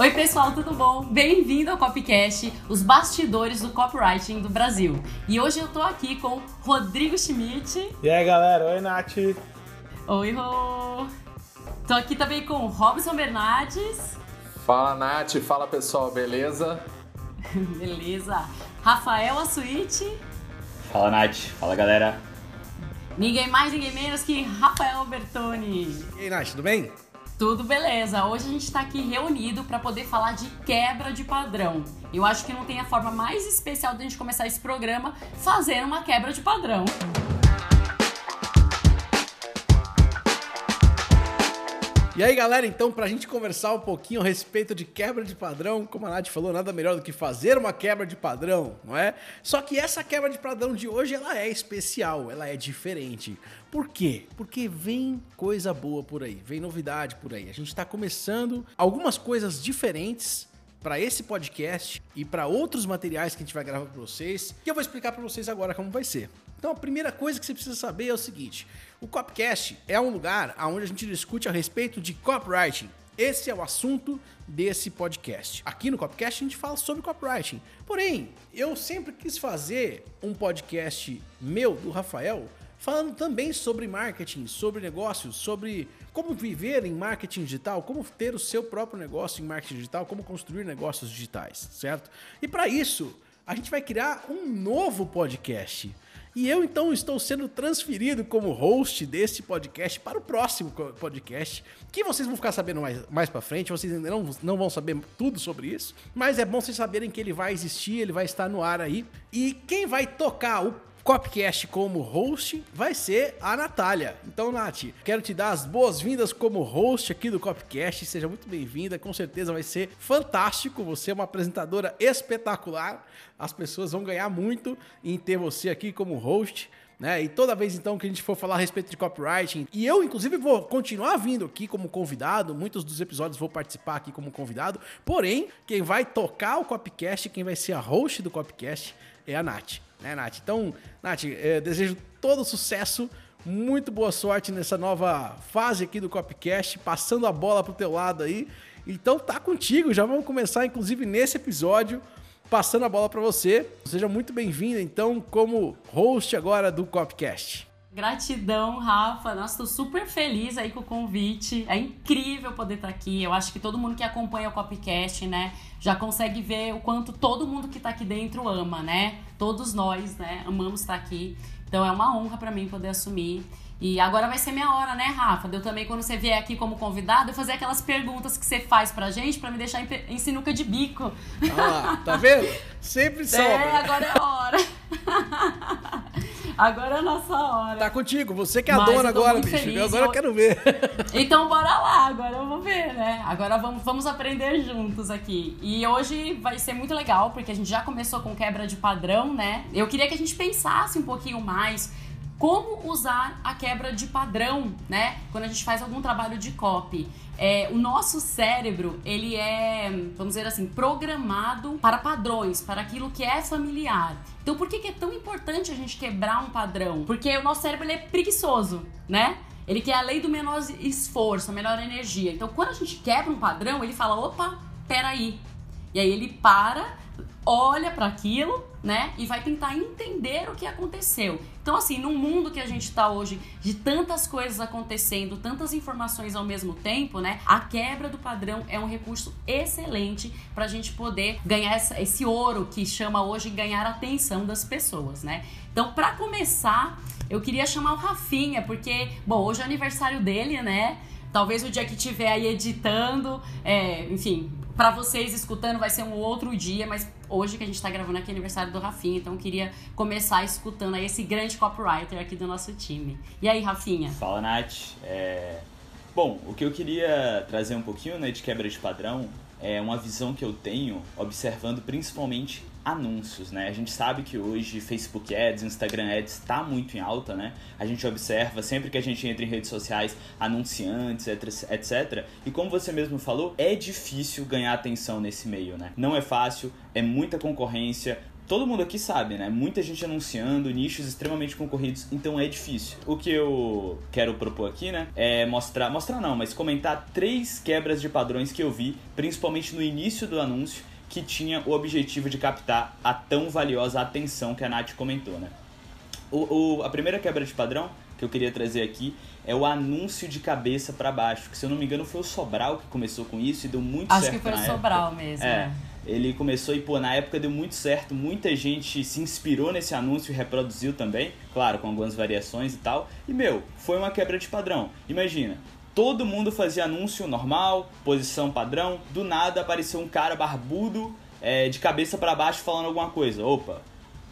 Oi, pessoal, tudo bom? Bem-vindo ao Copycast, os bastidores do copywriting do Brasil. E hoje eu tô aqui com Rodrigo Schmidt. E aí, galera? Oi, Nath. Oi, Rô. Tô aqui também com Robson Bernardes. Fala, Nath. Fala, pessoal. Beleza? Beleza. Rafael Assuite. Fala, Nath. Fala, galera. Ninguém mais, ninguém menos que Rafael Bertoni. E aí, Nath, tudo bem? Tudo beleza. Hoje a gente está aqui reunido para poder falar de quebra de padrão. Eu acho que não tem a forma mais especial de a gente começar esse programa fazendo uma quebra de padrão. E aí, galera, então, pra gente conversar um pouquinho a respeito de quebra de padrão, como a Nath falou, nada melhor do que fazer uma quebra de padrão, não é? Só que essa quebra de padrão de hoje, ela é especial, ela é diferente. Por quê? Porque vem coisa boa por aí, vem novidade por aí. A gente tá começando algumas coisas diferentes para esse podcast e para outros materiais que a gente vai gravar para vocês, que eu vou explicar para vocês agora como vai ser. Então, a primeira coisa que você precisa saber é o seguinte: o Copcast é um lugar onde a gente discute a respeito de copywriting. Esse é o assunto desse podcast. Aqui no Copcast a gente fala sobre copywriting. Porém, eu sempre quis fazer um podcast meu, do Rafael, falando também sobre marketing, sobre negócios, sobre como viver em marketing digital, como ter o seu próprio negócio em marketing digital, como construir negócios digitais, certo? E para isso, a gente vai criar um novo podcast. E eu então estou sendo transferido como host desse podcast para o próximo podcast, que vocês vão ficar sabendo mais, mais para frente, vocês ainda não, não vão saber tudo sobre isso, mas é bom vocês saberem que ele vai existir, ele vai estar no ar aí. E quem vai tocar o Copcast como host vai ser a Natália. Então, Nath, quero te dar as boas-vindas como host aqui do Copcast. Seja muito bem-vinda, com certeza vai ser fantástico. Você é uma apresentadora espetacular. As pessoas vão ganhar muito em ter você aqui como host. Né? E toda vez então que a gente for falar a respeito de copywriting, e eu inclusive vou continuar vindo aqui como convidado, muitos dos episódios vou participar aqui como convidado, porém, quem vai tocar o copcast, quem vai ser a host do copcast é a Nath né, Nath? Então, Nath, é, desejo todo sucesso, muito boa sorte nessa nova fase aqui do Copcast, passando a bola pro teu lado aí. Então tá contigo, já vamos começar inclusive nesse episódio passando a bola para você. Seja muito bem-vinda então como host agora do Copcast. Gratidão, Rafa. Nossa, tô super feliz aí com o convite. É incrível poder estar aqui. Eu acho que todo mundo que acompanha o Copcast, né, já consegue ver o quanto todo mundo que tá aqui dentro ama, né? Todos nós, né, amamos estar aqui. Então é uma honra para mim poder assumir. E agora vai ser minha hora, né, Rafa? Eu também, quando você vier aqui como convidado, eu fazer aquelas perguntas que você faz pra gente pra me deixar em, em sinuca de bico. Ah, tá vendo? Sempre sobra. É, agora é a hora. Agora é a nossa hora. Tá contigo, você que é a Mas dona agora, bicho. Feliz. Agora eu quero ver. Então bora lá, agora eu vou ver, né? Agora vamos, vamos aprender juntos aqui. E hoje vai ser muito legal, porque a gente já começou com quebra de padrão, né? Eu queria que a gente pensasse um pouquinho mais como usar a quebra de padrão, né? Quando a gente faz algum trabalho de copy. É, o nosso cérebro, ele é, vamos dizer assim, programado para padrões, para aquilo que é familiar. Então, por que, que é tão importante a gente quebrar um padrão? Porque o nosso cérebro é preguiçoso, né? Ele quer a lei do menor esforço, a menor energia. Então, quando a gente quebra um padrão, ele fala: opa, peraí. E aí ele para, olha para aquilo né? E vai tentar entender o que aconteceu. Então, assim, num mundo que a gente está hoje de tantas coisas acontecendo, tantas informações ao mesmo tempo, né? A quebra do padrão é um recurso excelente para a gente poder ganhar essa, esse ouro que chama hoje ganhar a atenção das pessoas, né? Então, para começar, eu queria chamar o Rafinha, porque, bom, hoje é aniversário dele, né? Talvez o dia que estiver aí editando, é, enfim, para vocês escutando vai ser um outro dia, mas hoje que a gente tá gravando aqui é aniversário do Rafinha, então queria começar escutando aí esse grande copywriter aqui do nosso time. E aí, Rafinha? Fala, Nath. É... Bom, o que eu queria trazer um pouquinho né, de quebra de padrão é uma visão que eu tenho observando principalmente anúncios, né? A gente sabe que hoje Facebook Ads, Instagram Ads está muito em alta, né? A gente observa sempre que a gente entra em redes sociais anunciantes, etc. E como você mesmo falou, é difícil ganhar atenção nesse meio, né? Não é fácil, é muita concorrência, todo mundo aqui sabe, né? Muita gente anunciando, nichos extremamente concorridos, então é difícil. O que eu quero propor aqui, né, é mostrar, mostrar não, mas comentar três quebras de padrões que eu vi, principalmente no início do anúncio, que tinha o objetivo de captar a tão valiosa atenção que a Nath comentou, né? O, o, a primeira quebra de padrão que eu queria trazer aqui é o anúncio de cabeça para baixo, que se eu não me engano foi o Sobral que começou com isso e deu muito Acho certo. Acho que foi o Sobral época. mesmo. É. Né? Ele começou e, pô, na época deu muito certo, muita gente se inspirou nesse anúncio e reproduziu também, claro, com algumas variações e tal. E, meu, foi uma quebra de padrão. Imagina, todo mundo fazia anúncio normal, posição padrão, do nada apareceu um cara barbudo, é, de cabeça para baixo falando alguma coisa. Opa,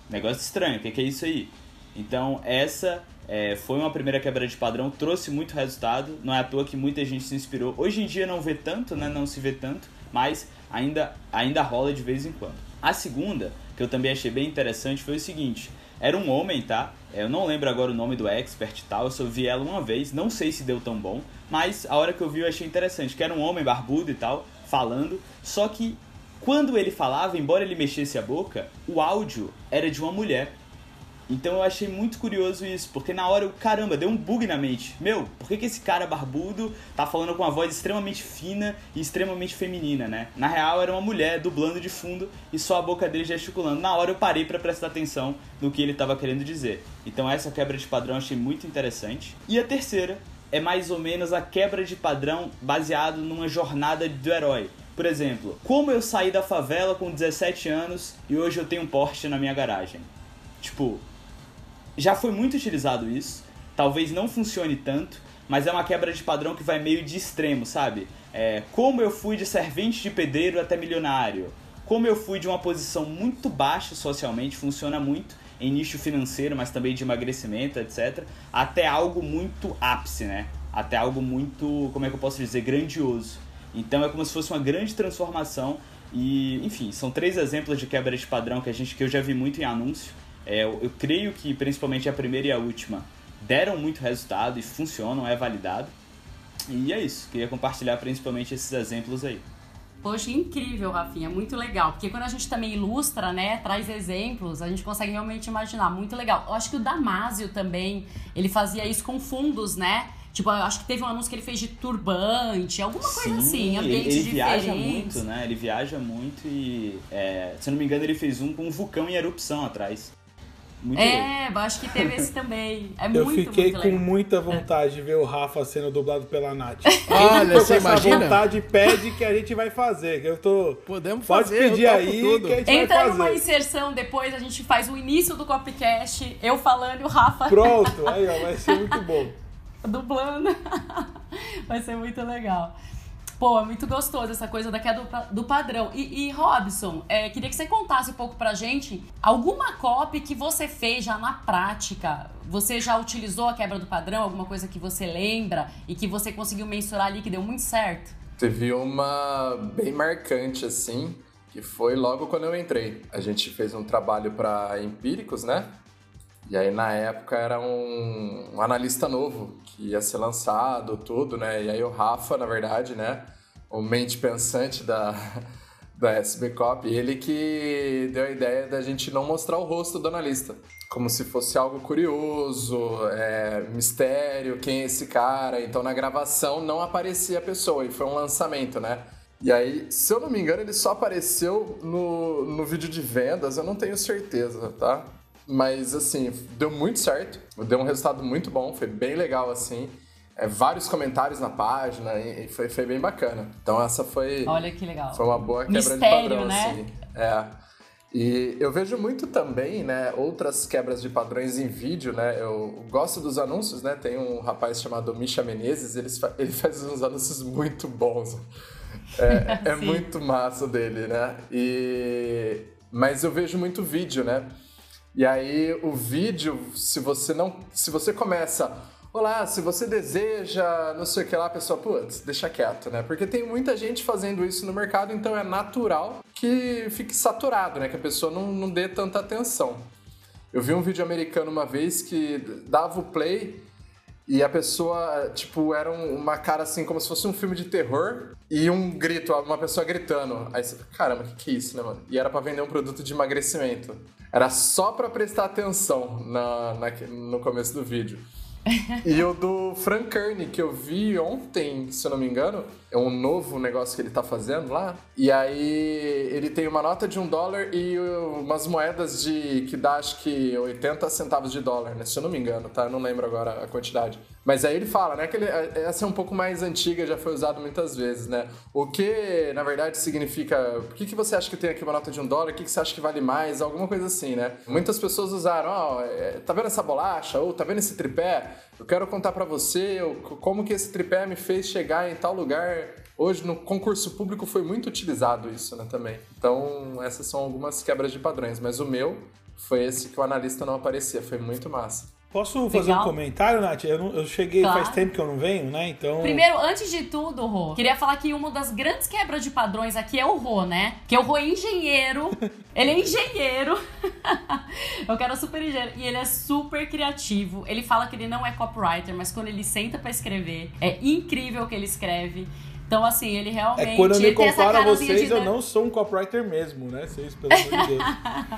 negócio estranho, o que, que é isso aí? Então, essa é, foi uma primeira quebra de padrão, trouxe muito resultado, não é à toa que muita gente se inspirou. Hoje em dia não vê tanto, né? Não se vê tanto, mas ainda, ainda rola de vez em quando. A segunda, que eu também achei bem interessante, foi o seguinte: era um homem, tá? Eu não lembro agora o nome do expert e tal, eu só vi ela uma vez, não sei se deu tão bom, mas a hora que eu vi eu achei interessante, que era um homem barbudo e tal, falando, só que quando ele falava, embora ele mexesse a boca, o áudio era de uma mulher. Então eu achei muito curioso isso, porque na hora eu, caramba, deu um bug na mente. Meu, por que, que esse cara barbudo tá falando com uma voz extremamente fina e extremamente feminina, né? Na real era uma mulher dublando de fundo e só a boca dele gesticulando. Na hora eu parei para prestar atenção no que ele tava querendo dizer. Então essa quebra de padrão eu achei muito interessante. E a terceira é mais ou menos a quebra de padrão baseado numa jornada do herói. Por exemplo, como eu saí da favela com 17 anos e hoje eu tenho um Porsche na minha garagem. Tipo, já foi muito utilizado isso, talvez não funcione tanto, mas é uma quebra de padrão que vai meio de extremo, sabe? É, como eu fui de servente de pedreiro até milionário, como eu fui de uma posição muito baixa socialmente, funciona muito em nicho financeiro, mas também de emagrecimento, etc., até algo muito ápice, né? Até algo muito, como é que eu posso dizer, grandioso. Então é como se fosse uma grande transformação e, enfim, são três exemplos de quebra de padrão que a gente que eu já vi muito em anúncio. É, eu, eu creio que principalmente a primeira e a última deram muito resultado e funcionam, é validado. E é isso, queria compartilhar principalmente esses exemplos aí. Poxa, incrível, Rafinha, muito legal. Porque quando a gente também ilustra, né, traz exemplos, a gente consegue realmente imaginar. Muito legal. Eu acho que o Damásio também, ele fazia isso com fundos, né? Tipo, eu acho que teve um anúncio que ele fez de turbante, alguma coisa Sim, assim, ele, ambientes ele viaja muito, né? Ele viaja muito e, é, se eu não me engano, ele fez um com um vulcão em erupção atrás. Muito. É, eu acho que teve esse também. É Eu muito, fiquei muito com legal. muita vontade de ver o Rafa sendo dublado pela Nath. Olha, você com essa imagina? vontade pede que a gente vai fazer. que Eu tô. Podemos Pode fazer, eu pedir aí tudo. que a gente Entra vai numa fazer. inserção depois, a gente faz o início do Copcast, eu falando e o Rafa Pronto, aí ó, vai ser muito bom. dublando. Vai ser muito legal. Pô, é muito gostoso essa coisa da queda do, pa- do padrão. E, e, Robson, é, queria que você contasse um pouco pra gente alguma copy que você fez já na prática. Você já utilizou a quebra do padrão? Alguma coisa que você lembra e que você conseguiu mensurar ali que deu muito certo? Teve uma bem marcante, assim, que foi logo quando eu entrei. A gente fez um trabalho para Empíricos, né? E aí, na época, era um, um analista novo que ia ser lançado, tudo, né? E aí, o Rafa, na verdade, né? O mente pensante da, da SB Cop, ele que deu a ideia da gente não mostrar o rosto do analista. Como se fosse algo curioso, é, mistério, quem é esse cara. Então, na gravação, não aparecia a pessoa. E foi um lançamento, né? E aí, se eu não me engano, ele só apareceu no, no vídeo de vendas, eu não tenho certeza, tá? Mas, assim, deu muito certo, deu um resultado muito bom, foi bem legal, assim. É, vários comentários na página e, e foi, foi bem bacana. Então, essa foi, Olha que legal. foi uma boa quebra Mistério, de padrão, né? assim. É. E eu vejo muito também, né, outras quebras de padrões em vídeo, né? Eu gosto dos anúncios, né? Tem um rapaz chamado Misha Menezes, ele, fa- ele faz uns anúncios muito bons. É, é muito massa dele, né? E... Mas eu vejo muito vídeo, né? E aí o vídeo, se você não. Se você começa. Olá, se você deseja, não sei o que lá, a pessoa, putz, deixa quieto, né? Porque tem muita gente fazendo isso no mercado, então é natural que fique saturado, né? Que a pessoa não, não dê tanta atenção. Eu vi um vídeo americano uma vez que dava o play e a pessoa, tipo, era um- uma cara assim, como se fosse um filme de terror e um grito, uma pessoa gritando. Aí você caramba, o que, que é isso, né, mano? E era pra vender um produto de emagrecimento. Era só pra prestar atenção na, na- no começo do vídeo. E o do Frank Kearney, que eu vi ontem, se eu não me engano, é um novo negócio que ele tá fazendo lá. E aí ele tem uma nota de um dólar e umas moedas de que dá acho que 80 centavos de dólar, né? Se eu não me engano, tá? Eu não lembro agora a quantidade. Mas aí ele fala, né? Que ele, essa é um pouco mais antiga, já foi usado muitas vezes, né? O que, na verdade, significa. Por que, que você acha que tem aqui uma nota de um dólar? O que, que você acha que vale mais? Alguma coisa assim, né? Muitas pessoas usaram, ó, é, tá vendo essa bolacha? Ou tá vendo esse tripé? Eu quero contar pra você como que esse tripé me fez chegar em tal lugar. Hoje, no concurso público, foi muito utilizado isso, né, também. Então, essas são algumas quebras de padrões. Mas o meu foi esse que o analista não aparecia. Foi muito massa. Posso fazer Legal. um comentário, Nath? Eu, não- eu cheguei Claro. faz tempo que eu não venho, né? Então. Primeiro, antes de tudo, Rô, queria falar que uma das grandes quebras de padrões aqui é o Rô, né? Que o Rô é engenheiro. ele é engenheiro. Eu quero super engenheiro. E ele é super criativo. Ele fala que ele não é copywriter, mas quando ele senta pra escrever, é incrível o que ele escreve. Então, assim, ele realmente. É quando eu me comparo a vocês, de eu nerd. não sou um copywriter mesmo, né? Vocês, pelo amor de Deus.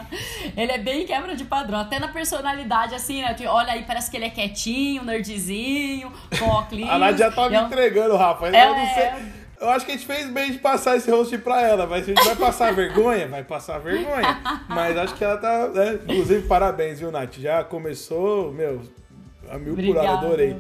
Ele é bem quebra de padrão, até na personalidade, assim, né? Que olha aí, parece que ele é quietinho, nerdzinho, com óculos. A Nath já tá me um- entregando, Rafa. Eu É, não sei. é. Eu acho que a gente fez bem de passar esse host pra ela, mas a gente vai passar vergonha, vai passar vergonha. Mas acho que ela tá. Né? Inclusive, parabéns, viu, Nath? Já começou, meu, a mil por hora, Obrigada. adorei.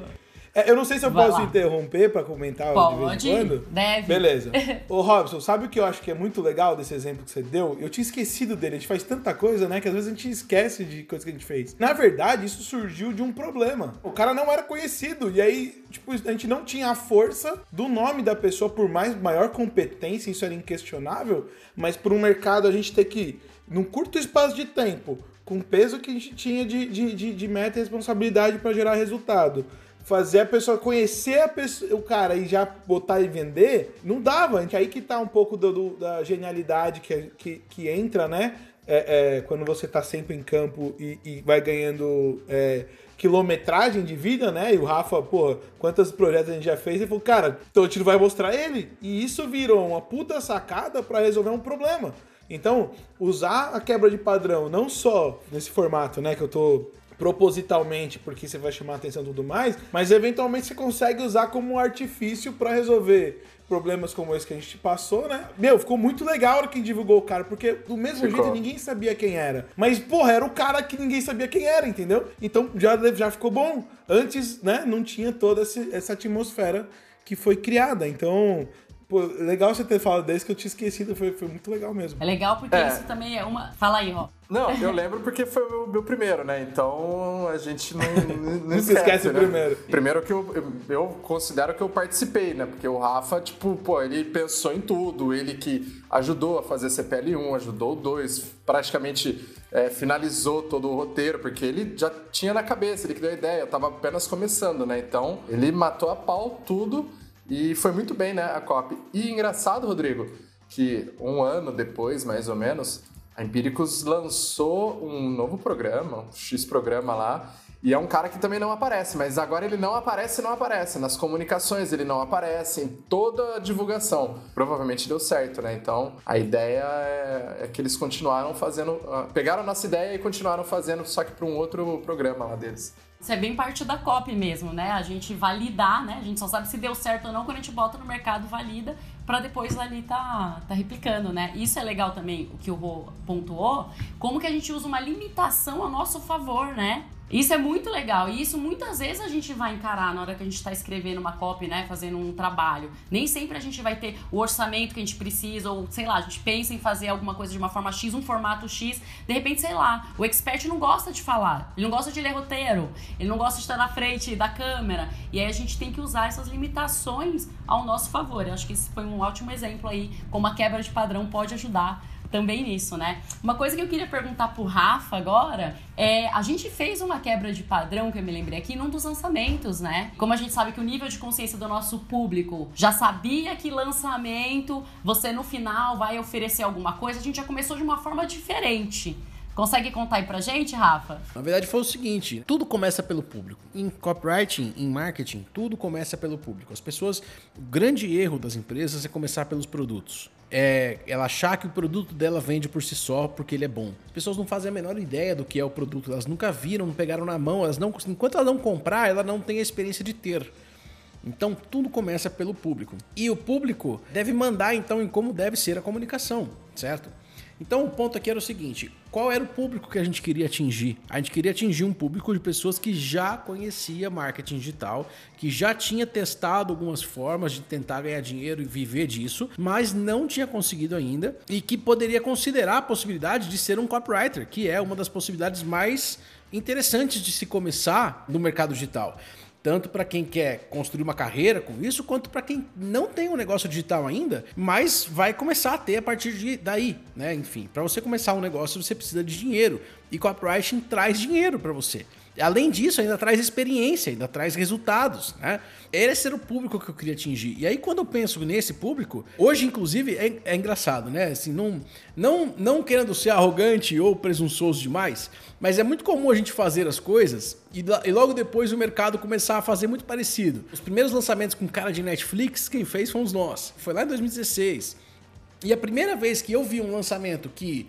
É, eu não sei se eu Vai posso lá. interromper pra comentar de vez Pode, em quando. deve. Beleza. Ô, Robson, sabe o que eu acho que é muito legal desse exemplo que você deu? Eu tinha esquecido dele. A gente faz tanta coisa, né? Que às vezes a gente esquece de coisa que a gente fez. Na verdade, isso surgiu de um problema. O cara não era conhecido. E aí, tipo, a gente não tinha a força do nome da pessoa, por mais maior competência, isso era inquestionável. Mas por um mercado a gente ter que, num curto espaço de tempo, com o peso que a gente tinha de, de, de, de meta e responsabilidade para gerar resultado fazer a pessoa conhecer a pessoa, o cara e já botar e vender, não dava. Aí que tá um pouco do- do- da genialidade que, que, que entra, né? É, é, quando você tá sempre em campo e, e vai ganhando é, quilometragem de vida, né? E o Rafa, pô, quantos projetos a gente já fez? Ele falou, cara, então a gente vai mostrar ele. E isso virou uma puta sacada para resolver um problema. Então, usar a quebra de padrão, não só nesse formato, né, que eu tô propositalmente porque você vai chamar a atenção e tudo mais, mas eventualmente você consegue usar como um artifício para resolver problemas como esse que a gente passou, né? Meu, ficou muito legal a hora que divulgou o cara, porque do mesmo Ficou. jeito ninguém sabia quem era. Mas, porra, era o cara que ninguém sabia quem era, entendeu? Então já, já ficou bom. Antes, né, não tinha toda essa atmosfera que foi criada. Então, pô, legal você ter falado desse que eu tinha esquecido, foi, foi muito legal mesmo. É legal porque É. isso também é uma. Fala aí, Rô. Não, eu lembro porque foi o meu primeiro, né? Então a gente não, não, não Nunca esquece o né? primeiro. Primeiro que eu, eu, eu considero que eu participei, né? Porque o Rafa, tipo, pô, ele pensou em tudo. Ele que ajudou a fazer CPL1, ajudou o 2, praticamente é, finalizou todo o roteiro, porque ele já tinha na cabeça, ele que deu a ideia, eu tava apenas começando, né? Então ele matou a pau tudo e foi muito bem, né? A COP. E engraçado, Rodrigo, que um ano depois, mais ou menos, a Empíricos lançou um novo programa, um X programa lá, e é um cara que também não aparece, mas agora ele não aparece, não aparece. Nas comunicações ele não aparece, em toda a divulgação. Provavelmente deu certo, né? Então a ideia é, é que eles continuaram fazendo. ah, Pegaram a nossa ideia e continuaram fazendo, só que para um outro programa lá deles. Isso é bem parte da copy mesmo, né? A gente validar, né? A gente só sabe se deu certo ou não quando a gente bota no mercado, valida, pra depois ali tá, tá replicando, né? Isso é legal também, o que o Rô pontuou, como que a gente usa uma limitação a nosso favor, né? Isso é muito legal e isso muitas vezes a gente vai encarar na hora que a gente está escrevendo uma copy, né, fazendo um trabalho. Nem sempre a gente vai ter o orçamento que a gente precisa ou, sei lá, a gente pensa em fazer alguma coisa de uma forma X, um formato X, de repente, sei lá, o expert não gosta de falar, ele não gosta de ler roteiro, ele não gosta de estar na frente da câmera. E aí a gente tem que usar essas limitações ao nosso favor. Eu acho que esse foi um ótimo exemplo aí, como a quebra de padrão pode ajudar também nisso, né? Uma coisa que eu queria perguntar pro Rafa agora é: a gente fez uma quebra de padrão, que eu me lembrei aqui, num dos lançamentos, né? Como a gente sabe que o nível de consciência do nosso público já sabia que lançamento você no final vai oferecer alguma coisa, a gente já começou de uma forma diferente. Consegue contar aí pra gente, Rafa? Na verdade foi o seguinte, tudo começa pelo público. Em copywriting, em marketing, tudo começa pelo público. As pessoas, o grande erro das empresas é começar pelos produtos. É ela achar que o produto dela vende por si só porque ele é bom. As pessoas não fazem a menor ideia do que é o produto, elas nunca viram, não pegaram na mão, elas não, enquanto ela não comprar, ela não tem a experiência de ter. Então tudo começa pelo público. E o público deve mandar então em como deve ser a comunicação, certo? Então o ponto aqui era o seguinte: qual era o público que a gente queria atingir? A gente queria atingir um público de pessoas que já conhecia marketing digital, que já tinha testado algumas formas de tentar ganhar dinheiro e viver disso, mas não tinha conseguido ainda e que poderia considerar a possibilidade de ser um copywriter, que é uma das possibilidades mais interessantes de se começar no mercado digital tanto para quem quer construir uma carreira com isso, quanto para quem não tem um negócio digital ainda, mas vai começar a ter a partir de daí, né? Enfim, para você começar um negócio, você precisa de dinheiro e copywriting traz dinheiro para você. Além disso, ainda traz experiência, ainda traz resultados, né? Esse era o público que eu queria atingir. E aí, quando eu penso nesse público, hoje, inclusive, é, é engraçado, né? Assim, não, não, não querendo ser arrogante ou presunçoso demais, mas é muito comum a gente fazer as coisas e, e, logo depois o mercado começar a fazer muito parecido. Os primeiros lançamentos com cara de Netflix, quem fez fomos nós. Foi lá em 2016. E a primeira vez que eu vi um lançamento que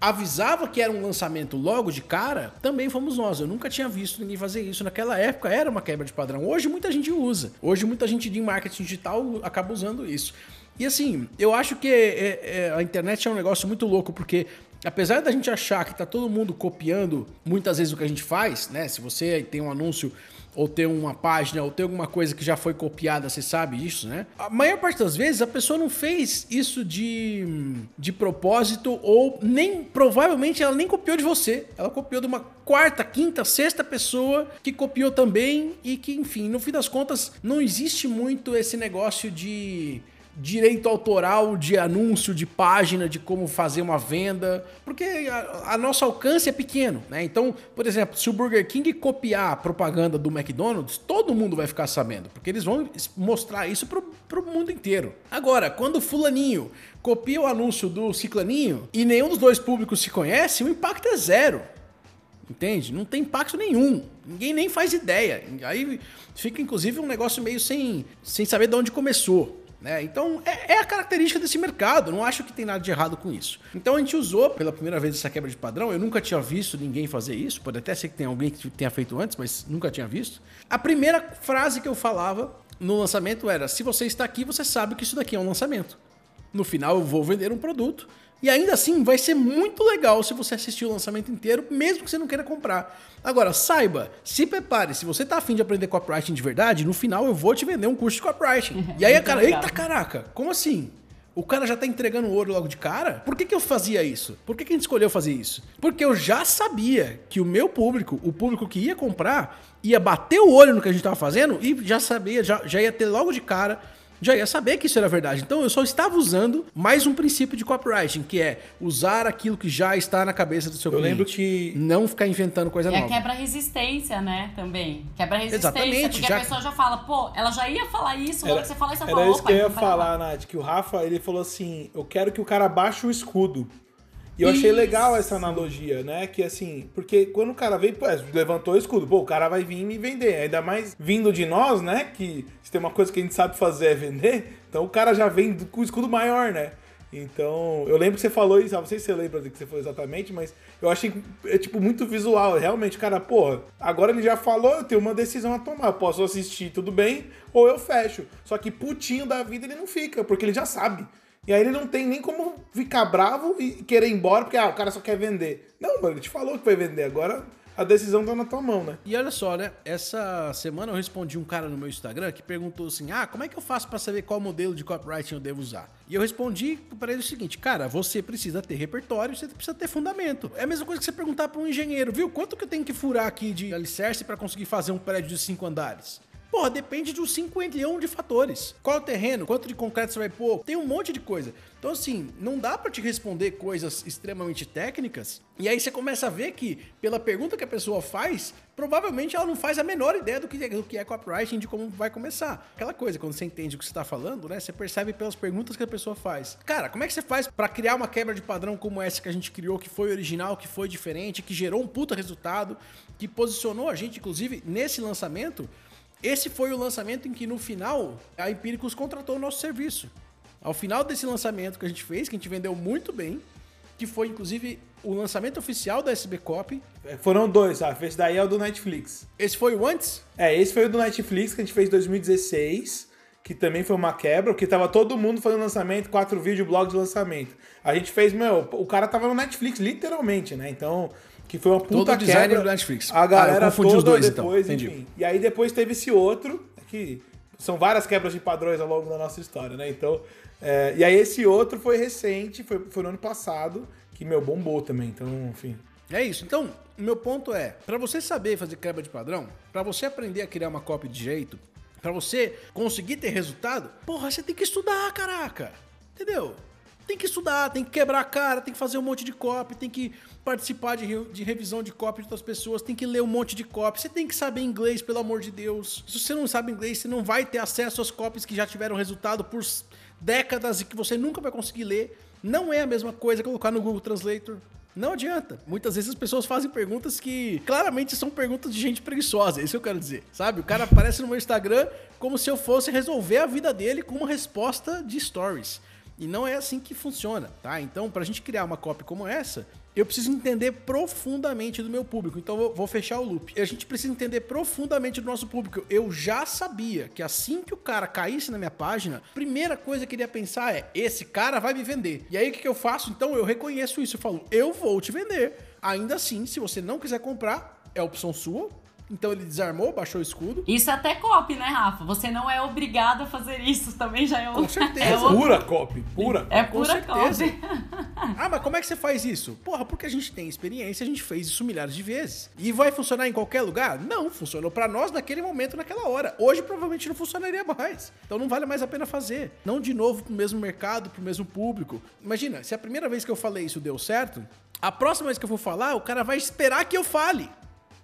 avisava que era um lançamento logo de cara, também fomos nós. Eu nunca tinha visto ninguém fazer isso. Naquela época era uma quebra de padrão. Hoje muita gente usa. Hoje muita gente de marketing digital acaba usando isso. E assim, eu acho que é, é, a internet é um negócio muito louco, porque apesar da gente achar que tá todo mundo copiando muitas vezes o que a gente faz, né? Se você tem um anúncio ou tem uma página, ou tem alguma coisa que já foi copiada, você sabe isso, né? A maior parte das vezes a pessoa não fez isso de, de propósito, ou nem, provavelmente ela nem copiou de você. Ela copiou de uma quarta, quinta, sexta pessoa que copiou também e que, enfim, no fim das contas, não existe muito esse negócio de direito autoral de anúncio, de página, de como fazer uma venda, porque a, a nosso alcance é pequeno, né? Então, por exemplo, se o Burger King copiar a propaganda do McDonald's, todo mundo vai ficar sabendo, porque eles vão mostrar isso pro, pro mundo inteiro. Agora, quando o fulaninho copia o anúncio do ciclaninho e nenhum dos dois públicos se conhece, o impacto é zero. Entende? Não tem impacto nenhum. Ninguém nem faz ideia. Aí fica, inclusive, um negócio meio sem, sem saber de onde começou. Né? Então é, é, a característica desse mercado, não acho que tem nada de errado com isso. Então a gente usou pela primeira vez essa quebra de padrão, eu nunca tinha visto ninguém fazer isso, pode até ser que tenha alguém que tenha feito antes, mas nunca tinha visto. A primeira frase que eu falava no lançamento era: se você está aqui, você sabe que isso daqui é um lançamento. No final eu vou vender um produto e ainda assim, vai ser muito legal se você assistir o lançamento inteiro, mesmo que você não queira comprar. Agora, saiba, se prepare, se você tá afim de aprender copywriting de verdade, no final eu vou te vender um curso de copywriting. E aí, cara, eita caraca, como assim? O cara já tá entregando ouro logo de cara? Por que, que eu fazia isso? Por que, que a gente escolheu fazer isso? Porque eu já sabia que o meu público, o público que ia comprar, ia bater o olho no que a gente tava fazendo e já sabia, já, já ia ter logo de cara já ia saber que isso era verdade. Então eu só estava usando mais um princípio de copywriting, que é usar aquilo que já está na cabeça do seu eu cliente. Eu lembro que não ficar inventando coisa e nova. E a quebra-resistência, né, também. Quebra-resistência, Exatamente, porque já... a pessoa já fala, pô, ela já ia falar isso, logo que você fala isso, eu falo, Era isso que eu ia falar, Nath, que o Rafa, ele falou assim, eu quero que o cara baixe o escudo. E eu achei Isso. legal essa analogia, né? Que assim, porque quando o cara veio, pô, levantou o escudo, pô, o cara vai vir me vender. Ainda mais vindo de nós, né? Que se tem uma coisa que a gente sabe fazer é vender, então o cara já vem com o escudo maior, né? Então, eu lembro que você falou isso, não sei se você lembra do que você falou exatamente, mas eu achei é tipo muito visual. Realmente, cara, porra, agora ele já falou, eu tenho uma decisão a tomar. Eu posso assistir, tudo bem, ou eu fecho. Só que putinho da vida ele não fica, porque ele já sabe. E aí ele não tem nem como ficar bravo e querer ir embora, porque ah, o cara só quer vender. Não, mano, ele te falou que vai vender, agora a decisão tá na tua mão, né? E olha só, né? Essa semana eu respondi um cara no meu Instagram que perguntou assim: ah, como é que eu faço para saber qual modelo de copywriting eu devo usar? E eu respondi para ele o seguinte: cara, você precisa ter repertório, você precisa ter fundamento. É a mesma coisa que você perguntar para um engenheiro, viu? Quanto que eu tenho que furar aqui de alicerce para conseguir fazer um prédio de cinco andares? Porra, depende de um cinquentilhão de fatores. Qual é o terreno? Quanto de concreto você vai pôr? Tem um monte de coisa. Então, assim, não dá para te responder coisas extremamente técnicas. E aí você começa a ver que, pela pergunta que a pessoa faz, provavelmente ela não faz a menor ideia do que é, do que é copywriting, de como vai começar. Aquela coisa, quando você entende o que você está falando, né? Você percebe pelas perguntas que a pessoa faz. Cara, como é que você faz para criar uma quebra de padrão como essa que a gente criou, que foi original, que foi diferente, que gerou um puta resultado, que posicionou a gente, inclusive, nesse lançamento? Esse foi o lançamento em que, no final, a Empíricos contratou o nosso serviço. Ao final desse lançamento que a gente fez, que a gente vendeu muito bem, que foi inclusive o lançamento oficial da SB Copy. É, foram dois, sabe? Esse daí é o do Netflix. Esse foi o antes? É, esse foi o do Netflix que a gente fez em 2016, que também foi uma quebra, porque tava todo mundo fazendo lançamento, quatro vídeos, blog de lançamento. A gente fez, meu, o cara tava no Netflix, literalmente, né? Então, que foi uma puta Todo o design quebra. do Netflix. A galera Ah, confundi toda os dois, então. depois, Entendi. enfim. E aí depois teve esse outro, que são várias quebras de padrões ao longo da nossa história, né? Então, é, e aí esse outro foi recente, foi, foi no ano passado, que, meu, bombou também. Então, enfim. É isso. Então, o meu ponto é, para você saber fazer quebra de padrão, para você aprender a criar uma copy de jeito, para você conseguir ter resultado, porra, você tem que estudar, caraca. Entendeu? Tem que estudar, tem que quebrar a cara, tem que fazer um monte de copy, tem que participar de, re- de revisão de copy de outras pessoas, tem que ler um monte de copy. Você tem que saber inglês, pelo amor de Deus. Se você não sabe inglês, você não vai ter acesso às copies que já tiveram resultado por décadas e que você nunca vai conseguir ler. Não é a mesma coisa colocar no Google Translator. Não adianta. Muitas vezes as pessoas fazem perguntas que claramente são perguntas de gente preguiçosa, é isso que eu quero dizer. Sabe? O cara aparece no meu Instagram como se eu fosse resolver a vida dele com uma resposta de stories. E não é assim que funciona, tá? Então, pra gente criar uma copy como essa, eu preciso entender profundamente do meu público. Então, eu vou fechar o loop. A gente precisa entender profundamente do nosso público. Eu já sabia que assim que o cara caísse na minha página, a primeira coisa que ele ia pensar é: esse cara vai me vender. E aí, o que eu faço? Então, eu reconheço isso. Eu falo: eu vou te vender. Ainda assim, se você não quiser comprar, é opção sua. Então, ele desarmou, baixou o escudo. Isso é até copy, né, Rafa? Você não é obrigado a fazer isso. Também já é Com um. certeza. É, outro- Pura copy, pura. é pura certeza. copy. Ah, mas como é que você faz isso? Porra, porque a gente tem experiência, a gente fez isso milhares de vezes. E vai funcionar em qualquer lugar? Não, funcionou pra nós naquele momento, naquela hora. Hoje provavelmente não funcionaria mais. Então não vale mais a pena fazer. Não de novo pro mesmo mercado, pro mesmo público. Imagina, se a primeira vez que eu falei isso deu certo, a próxima vez que eu for falar, o cara vai esperar que eu fale.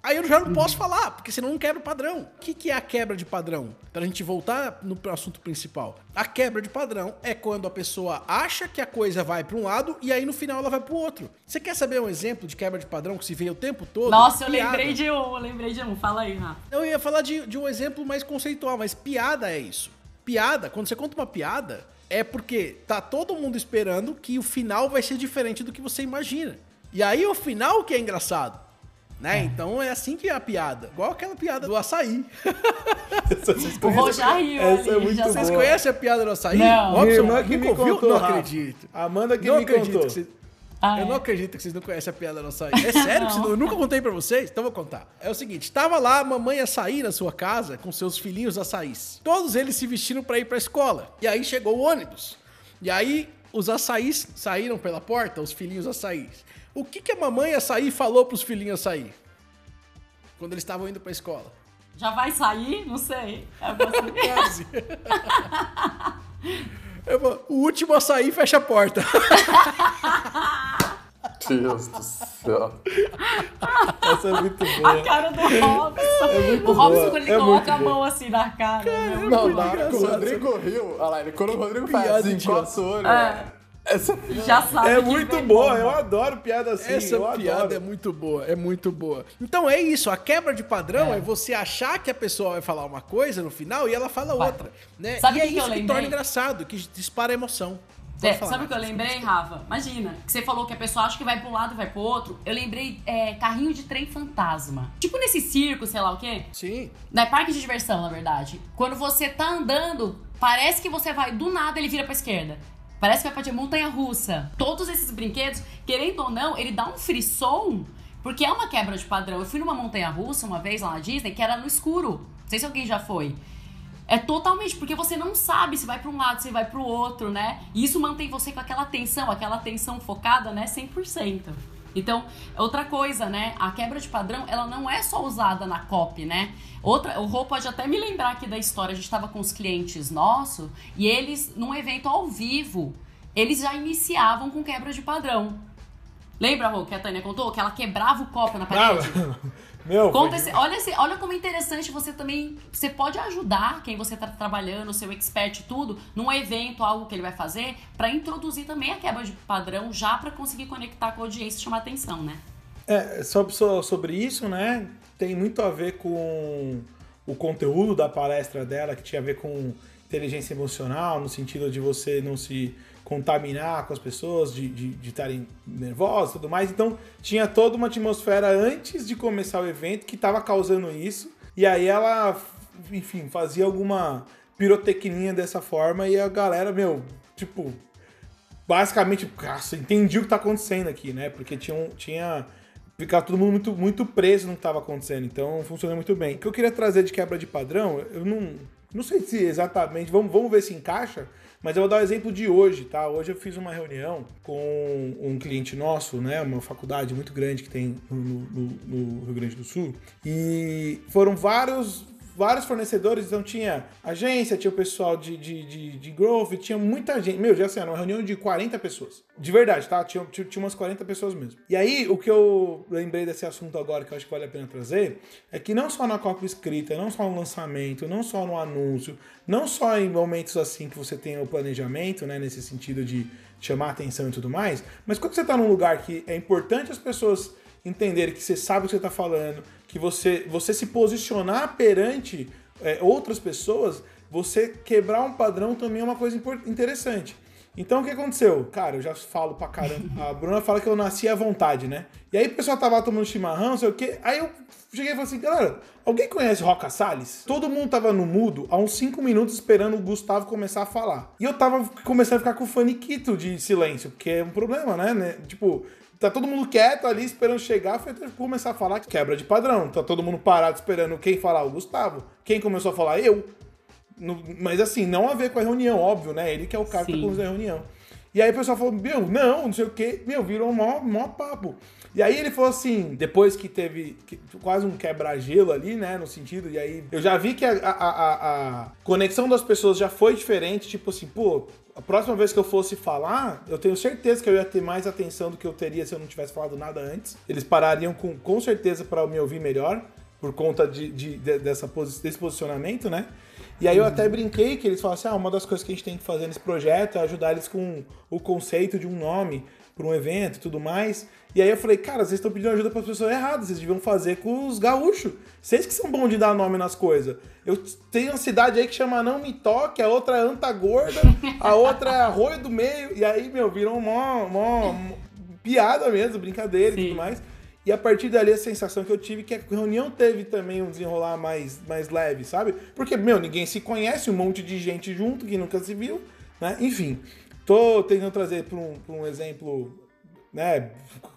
Aí eu já não posso falar, porque senão eu não quebro o padrão. O que, que é a quebra de padrão? Pra gente voltar no assunto principal. A quebra de padrão é quando a pessoa acha que a coisa vai pra um lado e aí no final ela vai pro outro. Você quer saber um exemplo de quebra de padrão que se vê o tempo todo? Nossa, eu Piada. lembrei de um, eu lembrei de um. Fala aí, Rafa. Eu ia falar de, de um exemplo mais conceitual, mas piada é isso. Piada, quando você conta uma piada, é porque tá todo mundo esperando que o final vai ser diferente do que você imagina. E aí o final que é engraçado. Né? Então é assim que é a piada. Igual aquela piada do açaí. O já riu Essa ali. é muito já boa. Vocês conhecem a piada do açaí? Não. Robson, Minha irmã que me ouviu? contou, Não acredito. Amanda que não me acredito contou. que vocês... Ah, Eu é? não acredito que vocês não conhecem a piada do açaí. É sério não- eu nunca contei pra vocês? Então vou contar. É o seguinte, tava lá a mamãe açaí na sua casa com seus filhinhos açaís. Todos eles se vestiram pra ir pra escola. E aí chegou o ônibus. E aí os açaís saíram pela porta, os filhinhos açaís. O que, que a mamãe açaí falou pros filhinhos açaí? Quando eles estavam indo pra escola. Já vai sair? Não sei. É. Quase. Eu vou, o último açaí fecha a porta. Deus do céu. Essa é muito A boa. cara do Robson. muito o Robson, boa, quando ele é coloca a boa. mão assim na cara. né? Não, na hora que o. Rodrigo riu, olha lá, ele, quando o Rodrigo faz assim, coça o olho, É. essa Já sabe. É que muito vem boa, bomba. eu adoro piada assim. Essa eu piada adoro. é muito boa, é muito boa. Então é isso, a quebra de padrão é, É. você achar que a pessoa vai falar uma coisa no final e ela fala Vai. outra. Né? Sabe e o é que que eu isso que lembrei? torna engraçado, que dispara a emoção. É, falar, sabe o que eu lembrei, Rafa? Imagina, que você falou que a pessoa acha que vai pra um lado e vai pro outro. Eu lembrei é, carrinho de trem fantasma. Tipo nesse circo, sei lá o quê. Sim. Na parque de diversão, na verdade. Quando você tá andando, parece que você vai, do nada ele vira pra esquerda. Parece que vai pra montanha russa. Todos esses brinquedos, querendo ou não, ele dá um frisson, porque é uma quebra de padrão. Eu fui numa montanha russa uma vez lá na Disney, que era no escuro. Não sei se alguém já foi. É totalmente, porque você não sabe se vai pra um lado, se vai pro outro, né? E isso mantém você com aquela tensão, aquela tensão focada, né? 100%. Então, outra coisa, né? A quebra de padrão, ela não é só usada na copy, né? Outra, o Rô pode até me lembrar aqui da história. A gente estava com os clientes nossos e eles, num evento ao vivo, eles já iniciavam com quebra de padrão. Lembra, Rô, que a Tânia contou? Que ela quebrava o copo na parede? Meu, Conta esse, olha, esse, olha como é interessante você também. Você pode ajudar quem você está trabalhando, seu expert e tudo, num evento, algo que ele vai fazer, para introduzir também a quebra de padrão já para conseguir conectar com a audiência e chamar atenção, né? É, sobre, sobre isso, né? Tem muito a ver com o conteúdo da palestra dela, que tinha a ver com inteligência emocional, no sentido de você não se contaminar com as pessoas, de estarem nervosas e tudo mais. Então tinha toda uma atmosfera antes de começar o evento que estava causando isso. E aí ela, enfim, fazia alguma pirotecnia dessa forma e a galera, meu, tipo, basicamente, nossa, entendi o que tá acontecendo aqui, né? Porque tinha, tinha ficava todo mundo muito, muito preso no que estava acontecendo. Então funcionou muito bem. O que eu queria trazer de quebra de padrão, eu não, não sei se exatamente, vamos, vamos ver se encaixa, mas eu vou dar o um exemplo de hoje, tá? Hoje eu fiz uma reunião com um cliente nosso, né? Uma faculdade muito grande que tem no, no, no Rio Grande do Sul. E foram vários vários fornecedores, então tinha agência, tinha o pessoal de, de, de, de growth, tinha muita gente. Meu, já assim, era uma reunião de 40 pessoas. De verdade, tá? Tinha, tinha, tinha umas 40 pessoas mesmo. E aí, o que eu lembrei desse assunto agora, que eu acho que vale a pena trazer, é que não só na cópia escrita, não só no lançamento, não só no anúncio, não só em momentos assim que você tem o planejamento, né, nesse sentido de chamar atenção e tudo mais, mas quando você tá num lugar que é importante as pessoas entenderem que você sabe o que você está falando, que você, você se posicionar perante é, outras pessoas, você quebrar um padrão também é uma coisa interessante. Então o que aconteceu? Cara, eu já falo pra caramba. A Bruna fala que eu nasci à vontade, né? E aí o pessoal tava tomando chimarrão, não sei o quê. Aí eu cheguei e falei assim, galera, alguém conhece Roca Salles? Todo mundo tava no mudo há uns 5 minutos esperando o Gustavo começar a falar. E eu tava começando a ficar com o faniquito de silêncio, porque é um problema, né? Tipo, Tá todo mundo quieto ali esperando chegar, foi começar a falar que quebra de padrão. Tá todo mundo parado esperando quem falar, o Gustavo. Quem começou a falar? Eu. No, mas assim, não a ver com a reunião, óbvio, né? Ele que é o cara Sim. que tá a reunião. E aí o pessoal falou, meu, não, não sei o quê. Meu, virou um maior, maior papo. E aí ele falou assim, depois que teve quase um quebra-gelo ali, né, no sentido, e aí eu já vi que a, a, a, a, conexão das pessoas já foi diferente, tipo assim, pô, a próxima vez que eu fosse falar, eu tenho certeza que eu ia ter mais atenção do que eu teria se eu não tivesse falado nada antes. Eles parariam com, com certeza para me ouvir melhor, por conta de, de, de dessa, desse posicionamento, né? E aí eu até brinquei que eles falaram assim, ah, uma das coisas que a gente tem que fazer nesse projeto é ajudar eles com o conceito de um nome para um evento e tudo mais. E aí eu falei, cara, vocês estão pedindo ajuda para as pessoas erradas, vocês deviam fazer com os gaúchos. Vocês que são bons de dar nome nas coisas. Eu tenho uma cidade aí que chama Não Me Toque, a outra é Anta Gorda, a outra é Arroio do Meio. E aí, meu, viram mó, mó, mó piada mesmo, brincadeira Sim. e tudo mais. E a partir dali a sensação que eu tive é que a reunião teve também um desenrolar mais, mais leve, sabe? Porque, meu, ninguém se conhece, um monte de gente junto que nunca se viu, né? Enfim, tô tentando trazer para um, um exemplo né?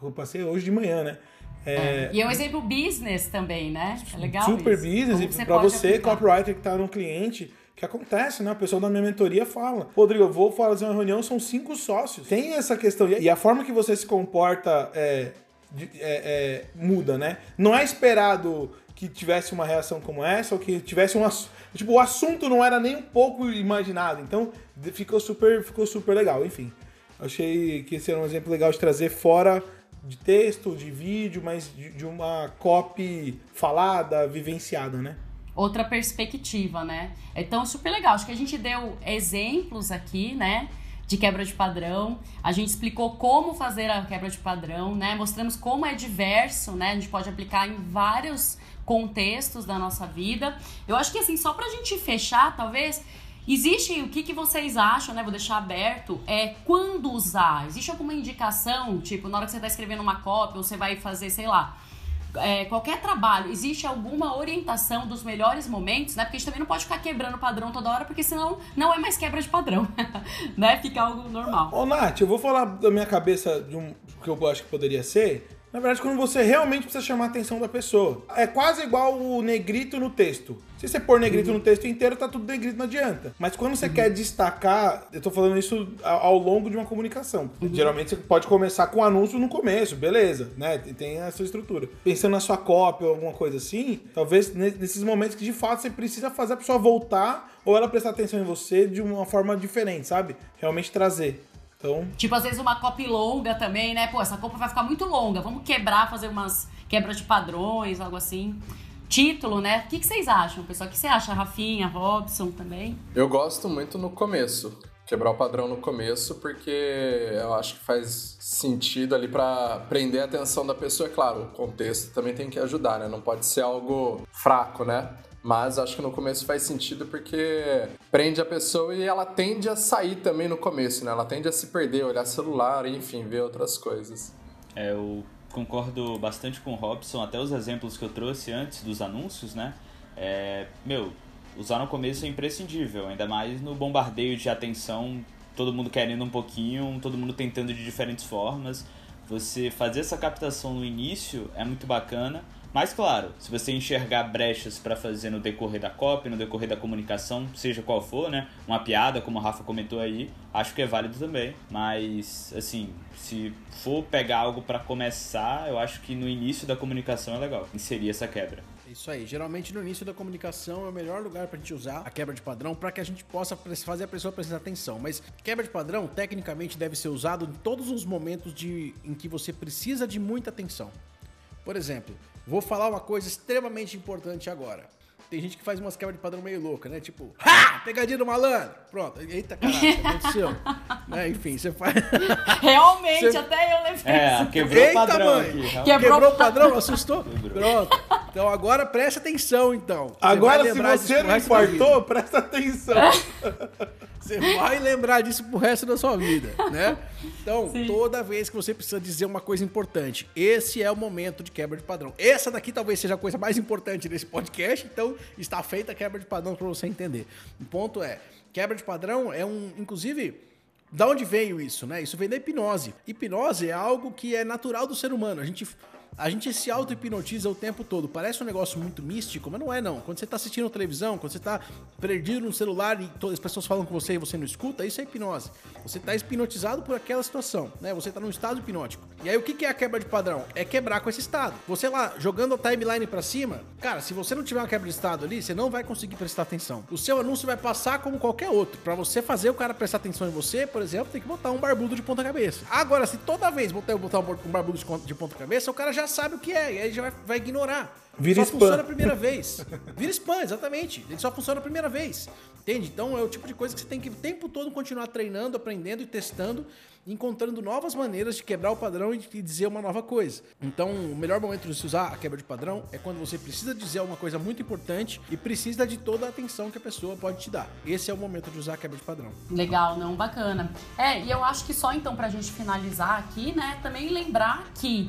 Eu passei hoje de manhã, né? É... É. E é um exemplo business também, né? É legal Super isso. business. Para você, aplicar. copywriter que está no cliente, que acontece, né? O pessoal da minha mentoria fala: Rodrigo, eu vou fazer uma reunião, são cinco sócios. Tem essa questão. E a forma que você se comporta é, é, é, muda, né? Não é esperado que tivesse uma reação como essa ou que tivesse um tipo o assunto não era nem um pouco imaginado então ficou super ficou super legal enfim Achei que esse era um exemplo legal de trazer fora de texto, de vídeo, mas de, de uma copy falada, vivenciada, né? Outra perspectiva, né? Então, super legal. Acho que a gente deu exemplos aqui, né? de quebra de padrão. A gente explicou como fazer a quebra de padrão, né? Mostramos como é diverso, né? A gente pode aplicar em vários contextos da nossa vida. Eu acho que assim, só pra gente fechar, talvez, Existe o que, que vocês acham, né? Vou deixar aberto. É quando usar. Existe alguma indicação, tipo, na hora que você está escrevendo uma cópia, ou você vai fazer, sei lá, é, qualquer trabalho, existe alguma orientação dos melhores momentos, né? Porque a gente também não pode ficar quebrando o padrão toda hora, porque senão não é mais quebra de padrão, né? Fica algo normal. Ô, Nath, eu vou falar da minha cabeça de um que eu acho que poderia ser. Na verdade, quando você realmente precisa chamar a atenção da pessoa. É quase igual o negrito no texto. Se você pôr negrito no texto inteiro, tá tudo negrito, não adianta. Mas quando você quer destacar, eu tô falando isso ao longo de uma comunicação. Geralmente você pode começar com anúncio no começo, beleza, né? Tem a sua estrutura. Pensando na sua cópia ou alguma coisa assim, talvez ne- nesses momentos que de fato você precisa fazer a pessoa voltar ou ela prestar atenção em você de uma forma diferente, sabe? Realmente trazer. Então, Tipo, às vezes uma copy longa também, né? Pô, essa copa vai ficar muito longa. Vamos quebrar, fazer umas quebras de padrões, algo assim. Título, né? O que, que vocês acham, pessoal? O que você acha, Rafinha, Robson também? Eu gosto muito no começo. Quebrar o padrão no começo, porque eu acho que faz sentido ali pra prender a atenção da pessoa. É claro, o contexto também tem que ajudar, né? Não pode ser algo fraco, né? Mas acho que no começo faz sentido porque prende a pessoa e ela tende a sair também no começo, né? Ela tende a se perder, olhar celular, enfim, ver outras coisas. É, eu concordo bastante com o Robson, até os exemplos que eu trouxe antes dos anúncios, né? É, meu, usar no começo é imprescindível, ainda mais no bombardeio de atenção, todo mundo querendo um pouquinho, todo mundo tentando de diferentes formas. Você fazer essa captação no início é muito bacana, mas claro, se você enxergar brechas para fazer no decorrer da copy, no decorrer da comunicação, seja qual for, né? Uma piada, como o Rafa comentou aí, acho que é válido também. Mas, assim, se for pegar algo para começar, eu acho que no início da comunicação é legal inserir essa quebra. É Isso aí, geralmente no início da comunicação é o melhor lugar pra gente usar a quebra de padrão para que a gente possa fazer a pessoa prestar atenção. Mas quebra de padrão, tecnicamente, deve ser usado em todos os momentos de, em que você precisa de muita atenção. Por exemplo, vou falar uma coisa extremamente importante agora. Tem gente que faz umas quebras de padrão meio louca, né? Tipo, ha! Pegadinha do malandro! Pronto, eita caralho, o que aconteceu? né? Enfim, você faz. Realmente, Você- até eu lembrei. É, disso. quebrou o Eita, padrão mãe! aqui. realmente. Quebrou Quebrou o padrão? Assustou? Quebrou. Pronto. Então agora preste atenção, então. Você agora se você não infartou, presta atenção. Você vai lembrar disso pro resto da sua vida, né? Então, Sim. toda vez que você precisa dizer uma coisa importante, esse é o momento de quebra de padrão. Essa daqui talvez seja a coisa mais importante desse podcast, então está feita a quebra de padrão para você entender. O ponto é, quebra de padrão é um, inclusive, da onde veio isso, né? Isso vem da hipnose. Hipnose é algo que é natural do ser humano. A gente a gente se auto-hipnotiza o tempo todo. Parece um negócio muito místico, mas não é não. Quando você tá assistindo televisão, quando você tá perdido no celular e todas as pessoas falam com você e você não escuta, isso é hipnose. Você tá hipnotizado por aquela situação, né? Você tá num estado hipnótico. E aí o que é a quebra de padrão? É quebrar com esse estado. Você lá jogando a timeline pra cima, cara, se você não tiver uma quebra de estado ali, você não vai conseguir prestar atenção. O seu anúncio vai passar como qualquer outro. Pra você fazer o cara prestar atenção em você, por exemplo, tem que botar um barbudo de ponta cabeça. Agora, se toda vez botar, botar um barbudo de ponta cabeça, o cara já sabe o que é, e aí já vai, vai ignorar. Vira só spam. funciona a primeira vez. Vira spam, exatamente. Ele só funciona a primeira vez. Entende? Então é o tipo de coisa que você tem que o tempo todo continuar treinando, aprendendo e testando, encontrando novas maneiras de quebrar o padrão e de dizer uma nova coisa. Então, o melhor momento de se usar a quebra de padrão é quando você precisa dizer uma coisa muito importante e precisa de toda a atenção que a pessoa pode te dar. Esse é o momento de usar a quebra de padrão. Legal, não, bacana. É, e eu acho que só então pra gente finalizar aqui, né, também lembrar que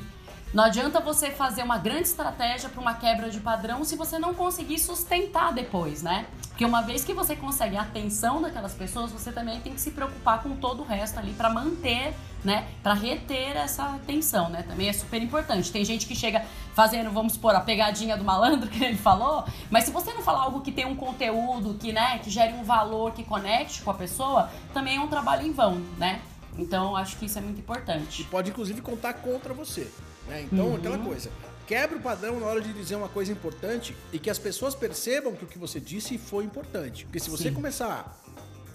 não adianta você fazer uma grande estratégia para uma quebra de padrão se você não conseguir sustentar depois, né? Porque uma vez que você consegue a atenção daquelas pessoas, você também tem que se preocupar com todo o resto ali para manter, né, para reter essa atenção, né? Também é super importante. Tem gente que chega fazendo, vamos supor, a pegadinha do malandro que ele falou, mas se você não falar algo que tem um conteúdo, que, né, que gere um valor, que conecte com a pessoa, também é um trabalho em vão, né? Então, acho que isso é muito E importante. pode, inclusive, contar contra você. Né? Então, Uhum. aquela coisa. Quebra o padrão na hora de dizer uma coisa importante e que as pessoas percebam que o que você disse foi importante. Porque se você Sim. começar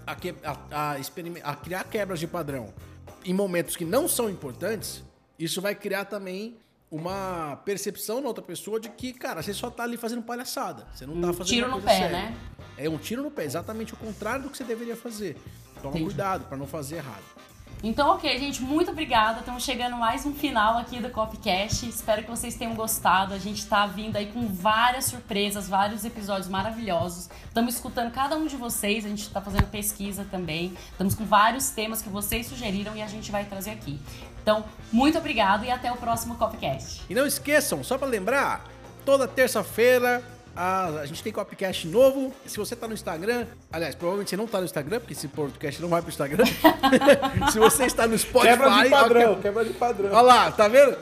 a, que- a- a a criar quebras de padrão em momentos que não são importantes, isso vai criar também uma percepção na outra pessoa de que, cara, você só tá ali fazendo palhaçada. Você não tá Um fazendo tiro no pé, séria. né? É um tiro no pé, exatamente o contrário do que você deveria fazer. Toma Entendi. cuidado para não fazer errado. Então, ok, gente, muito obrigada. Estamos chegando mais um final aqui do Copcast. Espero que vocês tenham gostado. A gente tá vindo aí com várias surpresas, vários episódios maravilhosos. Estamos escutando cada um de vocês, a gente tá fazendo pesquisa também. Estamos com vários temas que vocês sugeriram e a gente vai trazer aqui. Então, muito obrigado e até o próximo Copcast. E não esqueçam, só pra lembrar, toda terça-feira a, a gente tem Copcast novo. Se você tá no Instagram, aliás, provavelmente você não tá no Instagram, porque esse podcast não vai pro Instagram. Se você está no Spotify, Quebra de ó, padrão, que- quebra de padrão. Olha lá, tá vendo?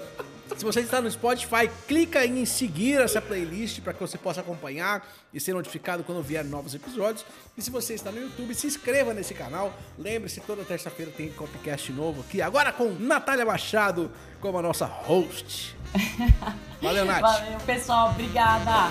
Se você está no Spotify, clica em seguir essa playlist para que você possa acompanhar e ser notificado quando vier novos episódios. E se você está no YouTube, se inscreva nesse canal. Lembre-se, toda terça-feira tem Copcast novo aqui, agora com Natália Machado como a nossa host. Valeu, Nath. Valeu, pessoal. Obrigada.